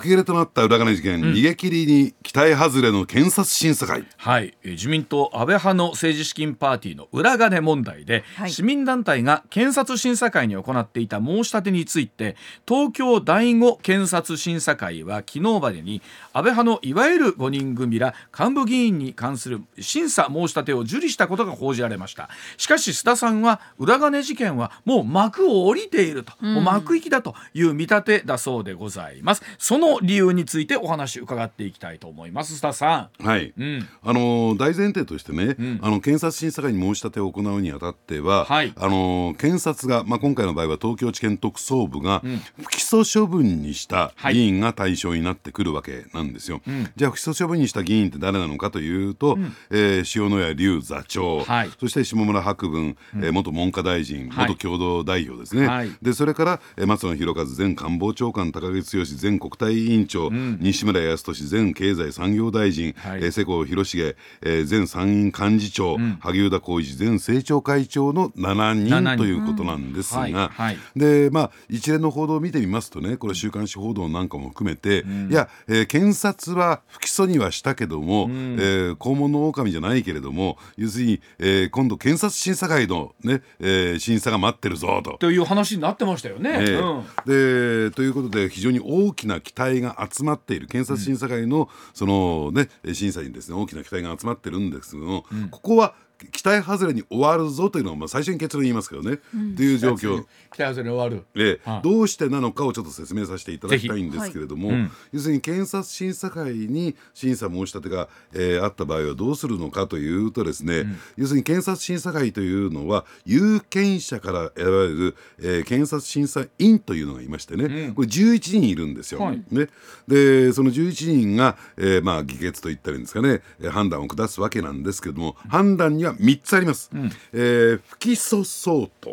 け入れとなった裏金事件、逃げ切りに期待外れの検察審査会。はい、えー自民党安倍派の政治資金パーティーの裏金問題で、はい。市民団体が検察審査会に行っていた申し立てについて東京第五検察審査会は昨日までに安倍派のいわゆる5人組ら幹部議員に関する審査申し立てを受理したことが報じられました。しかし須田さんは裏金事件はもう幕を降りていると、もう幕引きだという見立てだそうでございますその理由についてお話伺っていきたいと思います。須田さん。はい、ん。あの大前提としてね、ん。あの検察審査会に申し立てを行うにあたっては、はい。あの検察が、まあ、今回の場合は東京地検特捜部が不起訴処分にしたはい。議員が対象になってくるわけなんですよ。じゃあ不起訴処分にした議員って誰なのかというと、えー塩谷隆座長、はい。そして下村博文、えー元文科大臣、はい。元共同代表ですね、はい。でそれから、えー松野博一前官房長官高木剛前国対委員長、西村康稔前経済産業大臣、はい。えー世耕弘成、えー前参院幹事長、萩生田光一前政調会長の7 7人人。ということなんですが、うん。はい。はい。でまあ一連の報道を見てみますとねこれ週刊誌報道なんかも含めて、いや、えー検察は不起訴にはしたけども、えー肛門の狼じゃないけれども要するに、えー今度検察審査会の、ねえー審査が待ってるぞと。という話になってましたよね。ええ。うん。でということで非常に大きな期待が集まっている検察審査会のその、ね、審査にですね大きな期待が集まってるんですけども、ここは期待外れに終わるぞというのが、まあ、最初に結論言いますけどね、という状況。期待外れ終わる。ええ。はい。どうしてなのかをちょっと説明させていただきたいんですけれども、ぜひ。うん要するに検察審査会に審査申し立てが、えーあった場合はどうするのかというとですね、要するに検察審査会というのは有権者から選ばれる、えー検察審査員というのがいましてね、これ11人いるんですよ。はい。ね、でその11人が、えーまあ、議決といったらいいんですかね、えー判断を下すわけなんですけども、判断には3つあります。えー不起訴相当、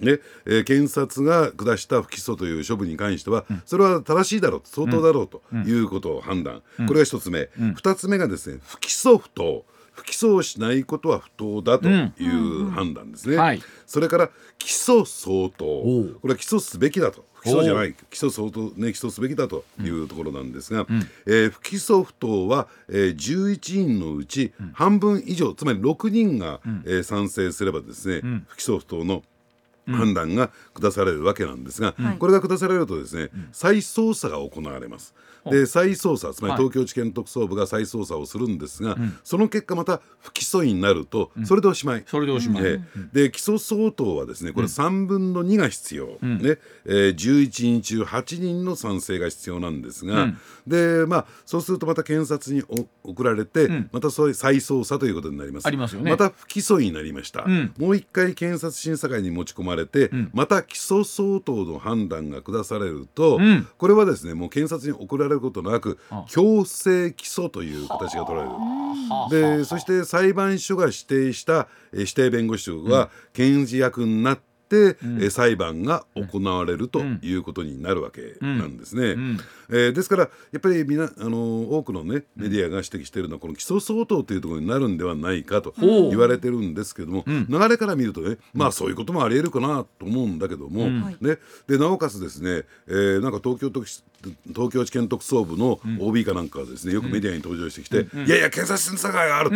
ね。えー検察が下した不起訴という処分に関しては、それは正しいだろう相当だろうということを判断、これが1つ目、2つ目がですね不起訴不当。不起訴をしないことは不当だという判断ですね、はい。それから起訴相当。これは起訴すべきだと不起訴じゃない起訴相当ね起訴すべきだというところなんですが、えー不起訴不当は、えー11人のうち半分以上、つまり6人が、えー賛成すればですね、不起訴不当の判断が下されるわけなんですが、はい。これが下されるとですね、再捜査が行われます。で再捜査つまりはい。東京地検特捜部が再捜査をするんですが、その結果また不起訴になると、それでおしまい。それでおしまい。ええ。で起訴相当はですねこれ3分の2が必要、ね。えー11人中8人の賛成が必要なんですが、でまあ、そうするとまた検察にお送られて、またそういう再捜査ということになります。ありますよね。また不起訴になりました、ん。もう一回検察審査会に持ち込まれて、また起訴相当の判断が下されると、ん。これはですねもう検察に送られることなく強制起訴という形が取られる。でそして裁判所が指定したえー指定弁護士は検事役になって、えー裁判が行われるということになるわけなんですね。えーですからやっぱりみな、あのー多くの、ね、メディアが指摘しているのはこの起訴相当というところになるんではないかと言われてるんですけども、流れから見るとねまあそういうこともありえるかなと思うんだけども、ね、でなおかつですね、えーなんか東京都東京地検特捜部の OB かなんかはですねよくメディアに登場してきて「いやいや検察審査会がある」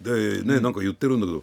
でね、なんか言ってるんだけど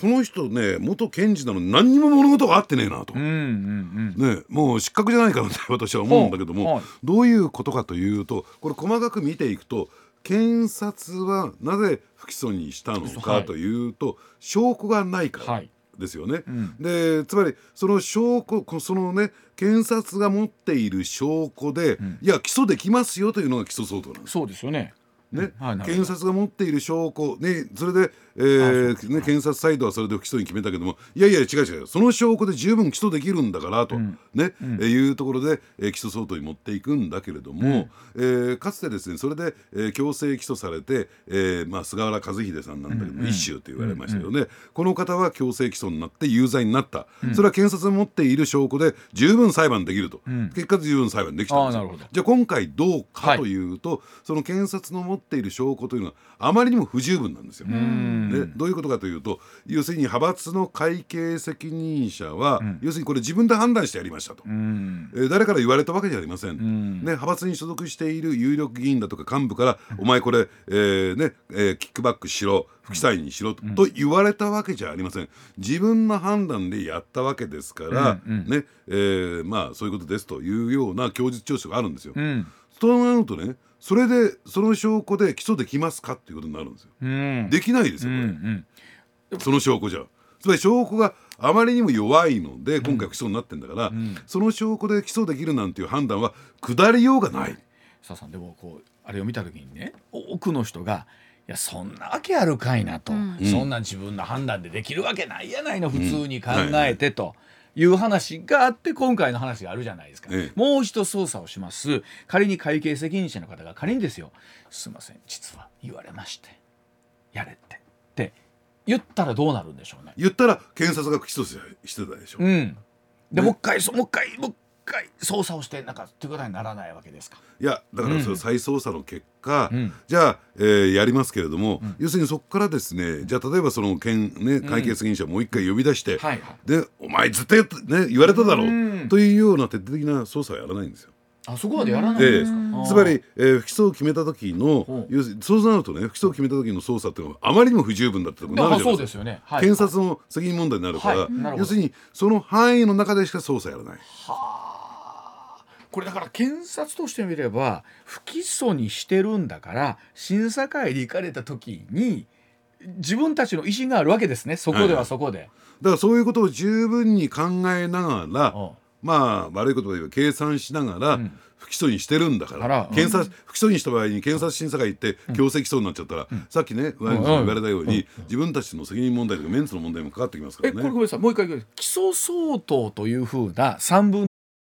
この人ね元検事なのに何にも物事があってねえなと。うんうんうん。ね、もう失格じゃないかなって 私は思うんだけども、はいどういうことかというとこれ細かく見ていくと検察はなぜ不起訴にしたのはい。かというと、証拠がないから。はい。ですよね、ん。でつまりその証拠こそのね検察が持っている証拠で、いや起訴できますよというのが起訴相当なんです。そうですよね。ね。はいなるほど。検察が持っている証拠、ね、それで、えーね、検察サイドはそれで不起訴に決めたけどもいやいや違う違う。その証拠で十分起訴できるんだからと、ねえーいうところで、えー起訴相当に持っていくんだけれども、えーかつてですねそれで、えー強制起訴されて、えーまあ、菅原和秀さんなんだけども、一周と言われましたよね、この方は強制起訴になって有罪になった、それは検察が持っている証拠で十分裁判できると、結果十分裁判できたんですよ。じゃあ今回どうかはいというと、その検察の持っている証拠というのはあまりにも不十分なんですよ。でどういうことかというと要するに派閥の会計責任者は、要するにこれ自分で判断してやりましたと、うん。えー誰から言われたわけじゃありません、ん。ね、派閥に所属している有力議員だとか幹部から、お前これ、えーねえーキックバックしろ不記載にしろと,、と言われたわけじゃありません。自分の判断でやったわけですから、ねえーまあ、そういうことですというような供述調書があるんですよ。うん。となるとねそれでその証拠で起訴できますかっていうことになるんですよ。うん。できないですうよ、これんうん。その証拠じゃ。つまり証拠があまりにも弱いので今回不起訴になってんだから、その証拠で起訴できるなんていう判断は下りようがない。さあさんでもこうあれを見た時にね多くの人がいやそんなわけあるかいなと、そんな自分の判断でできるわけないやないの普通に考えてと。いう話があって今回の話があるじゃないですか、ええ。もう一度捜査をします。仮に会計責任者の方が仮にですよ「すいません実は言われまして。やれって」って言ったらどうなるんでしょうね。言ったら検察が不起訴してたでしょ。う。ん、で、ね。もう一回そもう一回もう一回捜査をしてなんかっていうことにならないわけですか？いやだからそれ再捜査の結果、うん。じゃあ、えーやりますけれども、要するにそこからですねじゃあ例えばその県、ね、会計責任者をもう一回呼び出して、はいはい。でお前絶った、ね、言われただろう、うん。というような徹底的な捜査はやらないんですよ。あそこまでやらないですか。つまり、えー不起訴を決めた時の要するにそうなるとね不起訴を決めた時の捜査っていうのはあまりにも不十分だったところになあるじゃないですすよね。はい、検察の責任問題になるから、はい。要するにその範囲の中でしか捜査やらない。これだから検察としてみれば不起訴にしてるんだから審査会に行かれた時に自分たちの意思があるわけですね。そこではそこで。だからそういうことを十分に考えながら、うん。まあ悪いことで言えば計算しながら、ん。不起訴にしてるんだから。から。検察不起訴にした場合に検察審査会行って強制起訴になっちゃったら、さっきね上山さんが言われたように、自分たちの責任問題とかメンツの問題もかかってきますからね。えこれごめんなさい。もう一回起訴相当というふうな三分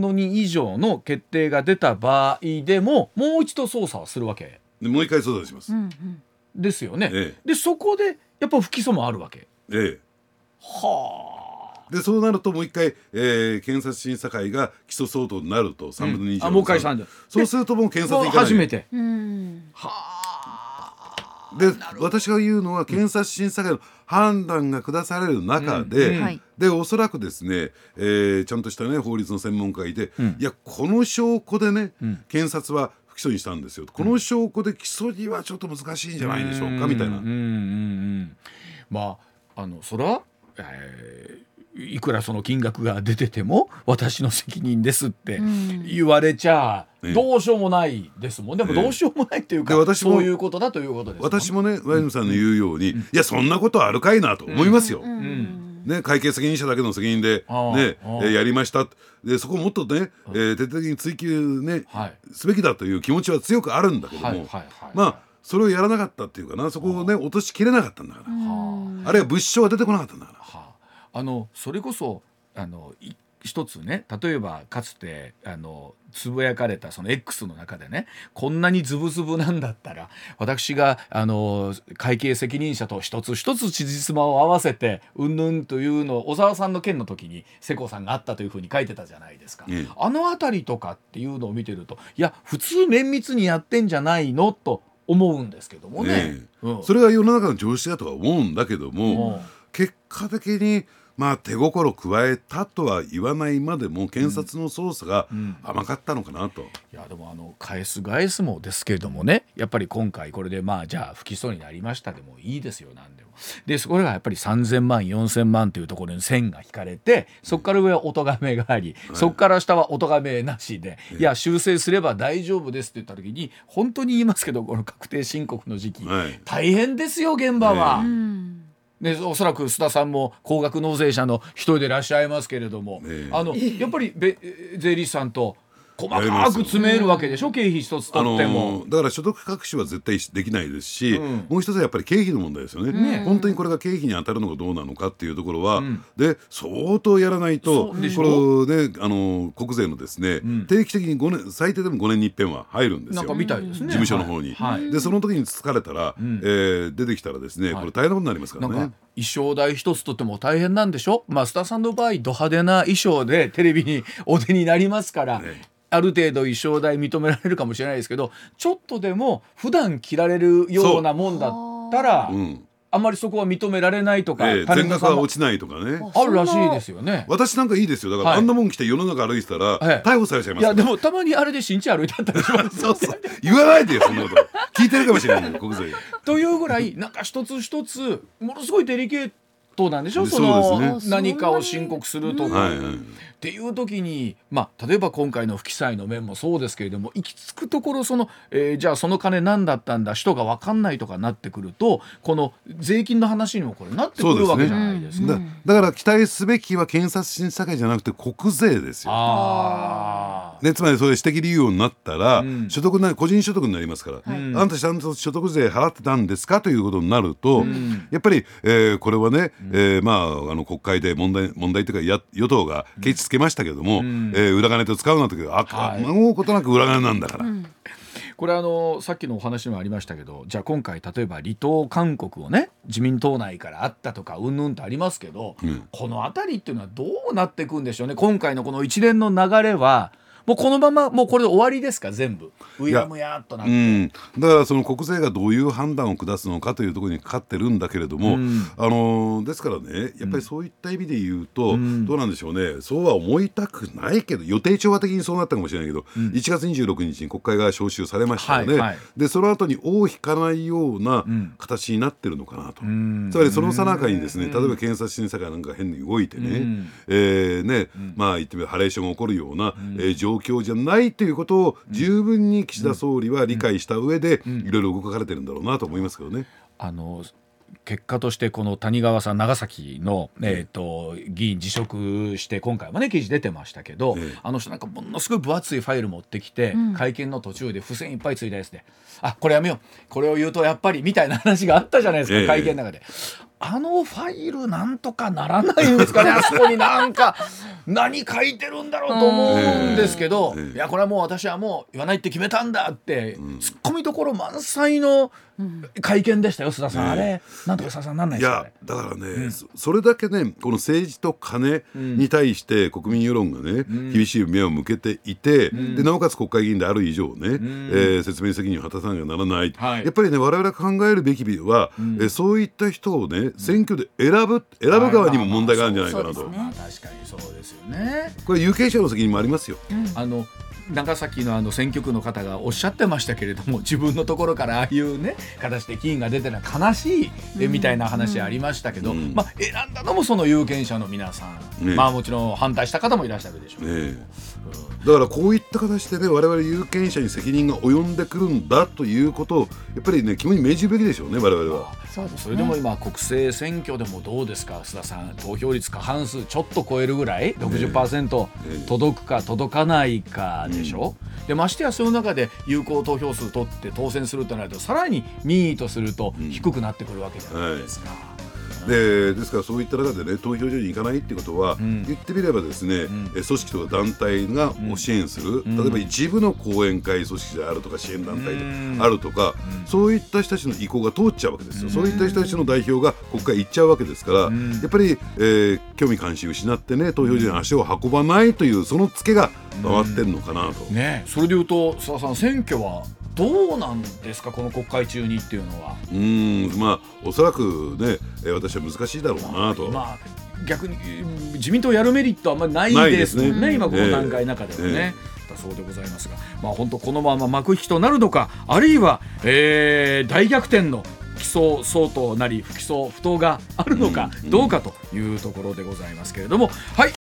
の2以上の決定が出た場合でももう一度捜査をするわけ。でもう一回捜査します。ですよね。ええ。でそこでやっぱ不起訴もあるわけ。ええ。はでそうなるともう一回、えー検察審査会が起訴相当になると3分の2以上、あもう一回三分そうするともう検察行かない。初めて。うんで私が言うのは検察審査会の判断が下される中で、うんはい。でおそらくですね、えーちゃんとしたね法律の専門家がいて、いやこの証拠でね、検察は不起訴にしたんですよこの証拠で起訴にはちょっと難しいんじゃないでしょうかみたいな。うんうんうんうん。まああのそれは、えーいくらその金額が出てても私の責任ですってん。言われちゃええどうしようもないですもんでもええどうしようもないっていうか、で私もそういうことだということです私もねワイムさんの言うように、いやそんなことあるかいなと思いますよ。ん。ね、会計責任者だけの責任で、ねえやりました。でそこをもっとね、えー徹底的に追及、ねはい。すべきだという気持ちは強くあるんだけども、はいはいはい。まあそれをやらなかったっていうかなそこをね落としきれなかったんだから、はあ。るいは物証が出てこなかったんだから。あのそれこそあのい一つね例えばかつてあのつぶやかれたその X の中でねこんなにズブズブなんだったら私があの会計責任者と一つ一つ辻褄を合わせてうんぬんというのを小沢さんの件の時に世耕さんがあったというふうに書いてたじゃないですか、ええ。あの辺りとかっていうのを見てるといや普通綿密にやってんじゃないの？と思うんですけどもね。ねえ。うん。それが世の中の常識だとは思うんだけども、うん。結果的にまあ手心加えたとは言わないまでも検察の捜査が甘かったのかなと。いやでもあの返す返すもですけれどもね。やっぱり今回これでまあじゃあ不起訴になりましたでもいいですよなんでも。でそれがやっぱり3,000万4,000万というところに線が引かれてそこから上はお咎めがあり、そこから下はお咎めなしで、い、や修正すれば大丈夫ですって言った時に本当に言いますけどこの確定申告の時期、はい。大変ですよ現場は。うんでおそらく須田さんも高額納税者の一人でいらっしゃいますけれども、ええ。あのやっぱりべ税理士さんと細かく詰めるわけでしょ？経費一つあ取っても。だから所得隠しは絶対できないですし、うん。もう一つはやっぱり経費の問題ですよね。ね。本当にこれが経費に当たるのかどうなのかっていうところは、ん。で相当やらないとこょ？れねあのー国税のですね、ん。定期的に5年最低でも5年に一遍は入るんですよ。なんか。みたいですね。事務所の方に、はい。はい。でその時に疲れたら、ん。えー出てきたらですね、はい。これ大変なことになりますからね。衣装代一つとっても大変なんでしょ？まあ須田さんの場合ド派手な衣装でテレビにお出になりますから、ね。ある程度衣装代認められるかもしれないですけどちょっとでも普段着られるようなもんだったらうんあんまりそこは認められないとか、えー全額は落ちないとかね。あるらしいですよね。私なんかいいですよ。だから、はい。あんなもん着て世の中歩いてたら、はい逮捕されちゃいますよ。いやでもたまにあれで新地歩いてあったりします そうそう。言わないでよそんなこと。聞いてるかもしれない。よ国税というぐらいなんか一つ一つものすごいデリケートなんでしょ？そのね。何かを申告するとか。はいはいっていう時に、まあ、例えば今回の不記載の面もそうですけれども行き着くところその、えーじゃあその金何だったんだ人が分かんないとかなってくるとこの税金の話にもこれなってくるわけじゃないですか。だだから期待すべきは検察審査会じゃなくて国税ですよ。ね、つまりそれ指摘理由になったら、ん。所得な個人所得になりますから、あなたちゃんと所得税払ってたんですかということになると、やっぱり、えーこれはね、えーまあ、あの国会で問題問題というかや与党がケチつけましたけども、えー裏金と使うなとあ、はい。もうことなく裏金なんだから。これあのさっきのお話にもありましたけどじゃあ今回例えば離党勧告をね自民党内からあったとかうんぬんとありますけど、ん。この辺りっていうのはどうなっていくんでしょうね。今回のこの一連の流れはもうこのままもうこれで終わりですか？全部。うやむやっとなって。うん、だからその国税がどういう判断を下すのかというところにかかってるんだけれども、うん。あのーですからねやっぱりそういった意味で言うと、ん。どうなんでしょうね。そうは思いたくないけど予定調和的にそうなったかもしれないけど、1月26日に国会が召集されましたよね、はいはい。でその後に尾を引かないようなん。形になってるのかなと、つまりそのさなかにですね例えば検察審査会なんか変に動いてね、うん。えーねまあ言ってみればハレーションが起こるような、えー状況じゃないということを十分に岸田総理は理解した上で、いろいろ動かれてるんだろうなと思いますけどね。あの結果としてこの谷川さん長崎の、えー、と議員辞職して今回もね記事出てましたけど、ええ。あの人なんかものすごい分厚いファイル持ってきて、ん。会見の途中で付箋いっぱいついたやつで「あこれやめよう。これを言うとやっぱり」みたいな話があったじゃないですか、ええ。会見の中で。あのファイルなんとかならないんですかね？あそこになんか何書いてるんだろうと思うんですけど、ええいやこれはもう私はもう言わないって決めたんだって、ツッコミどころ満載の会見でしたよ須田さん、あれなんとか須田さんなんないいですか？ねやだからね、そそれだけねこの政治と金に対して国民世論がね、厳しい目を向けていて、でなおかつ国会議員である以上ね、えー説明責任を果たさなきゃならない、はい。やっぱりね我々が考えるべきは、えーそういった人をね選挙で選ぶ選ぶ側にも問題があるんじゃないかなと、そうですねまあ確かにそうですよね。これ有権者の責任もありますよ。あの長崎のあの選挙区の方がおっしゃってましたけれども 自分のところからああいうね形で議員が出てるのは悲しい、えみたいな話ありましたけど、ん。まあ、選んだのもその有権者の皆さん、ね。まあもちろん反対した方もいらっしゃるでしょう。ねだからこういった形でね我々有権者に責任が及んでくるんだということをやっぱりね肝に銘じるべきでしょうね我々は。そうですね。それでも今国政選挙でもどうですか須田さん。投票率過半数ちょっと超えるぐらい？60%え。え。届くか届かないかでしょ、でましてやその中で有効投票数取って当選するとなるとさらに民意とすると低くなってくるわけじゃないですか。でですからそういった中でね投票所に行かないってことは、ん。言ってみればですね、え組織とか団体がを支援する、例えば一部の後援会組織であるとか支援団体であるとか、そういった人たちの意向が通っちゃうわけですよ、そういった人たちの代表が国会行っちゃうわけですから、やっぱり、えー興味関心を失ってね投票所に足を運ばないというそのツケが回ってるのかなと。ね。それでいうと須田さん選挙はどうなんですかこの国会中にっていうのは。うーんまあおそらくね、えー私は難しいだろうなと。今逆にうん自民党やるメリットはあんまりないですもんねね。今この段階の中ではね。えだそうでございますが、まあ、本当このまま幕引きとなるのかあるいは、えー大逆転の起訴相当なり不起訴不当があるのかどうかというところでございますけれども。はい